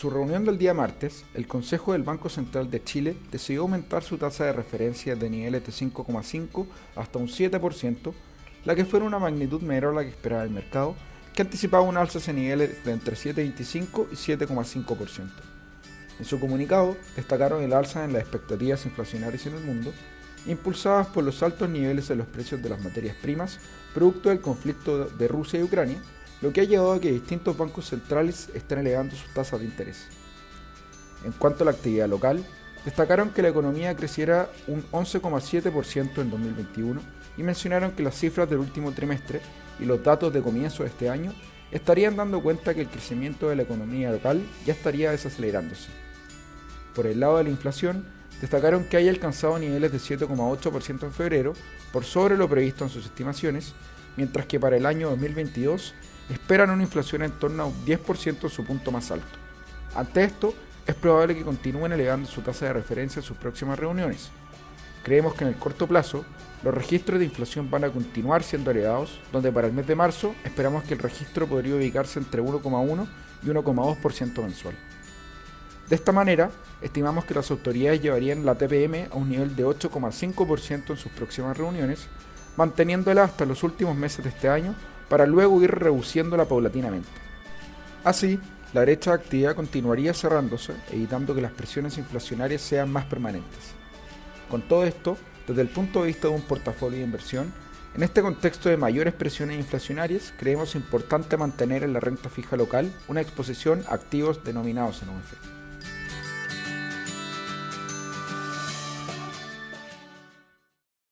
su reunión del día martes, el Consejo del Banco Central de Chile decidió aumentar su tasa de referencia de niveles de 5,5 hasta un 7%, la que fue una magnitud menor a la que esperaba el mercado, que anticipaba un alza de niveles de entre 7,25 y 7,5%. En su comunicado destacaron el alza en las expectativas inflacionarias en el mundo, impulsadas por los altos niveles de los precios de las materias primas, producto del conflicto de Rusia y Ucrania, lo que ha llevado a que distintos bancos centrales estén elevando sus tasas de interés. En cuanto a la actividad local, destacaron que la economía creciera un 11,7% en 2021 y mencionaron que las cifras del último trimestre y los datos de comienzo de este año estarían dando cuenta que el crecimiento de la economía local ya estaría desacelerándose. Por el lado de la inflación, destacaron que haya alcanzado niveles de 7,8% en febrero, por sobre lo previsto en sus estimaciones, mientras que para el año 2022 esperan una inflación en torno a un 10% su punto más alto. Ante esto, es probable que continúen elevando su tasa de referencia en sus próximas reuniones. Creemos que en el corto plazo, los registros de inflación van a continuar siendo elevados, donde para el mes de marzo esperamos que el registro podría ubicarse entre 1,1 y 1,2% mensual. De esta manera, estimamos que las autoridades llevarían la TPM a un nivel de 8,5% en sus próximas reuniones, manteniéndola hasta los últimos meses de este año para luego ir reduciéndola paulatinamente. Así, la brecha de actividad continuaría cerrándose, evitando que las presiones inflacionarias sean más permanentes. Con todo esto, desde el punto de vista de un portafolio de inversión, en este contexto de mayores presiones inflacionarias, creemos importante mantener en la renta fija local una exposición a activos denominados en UF.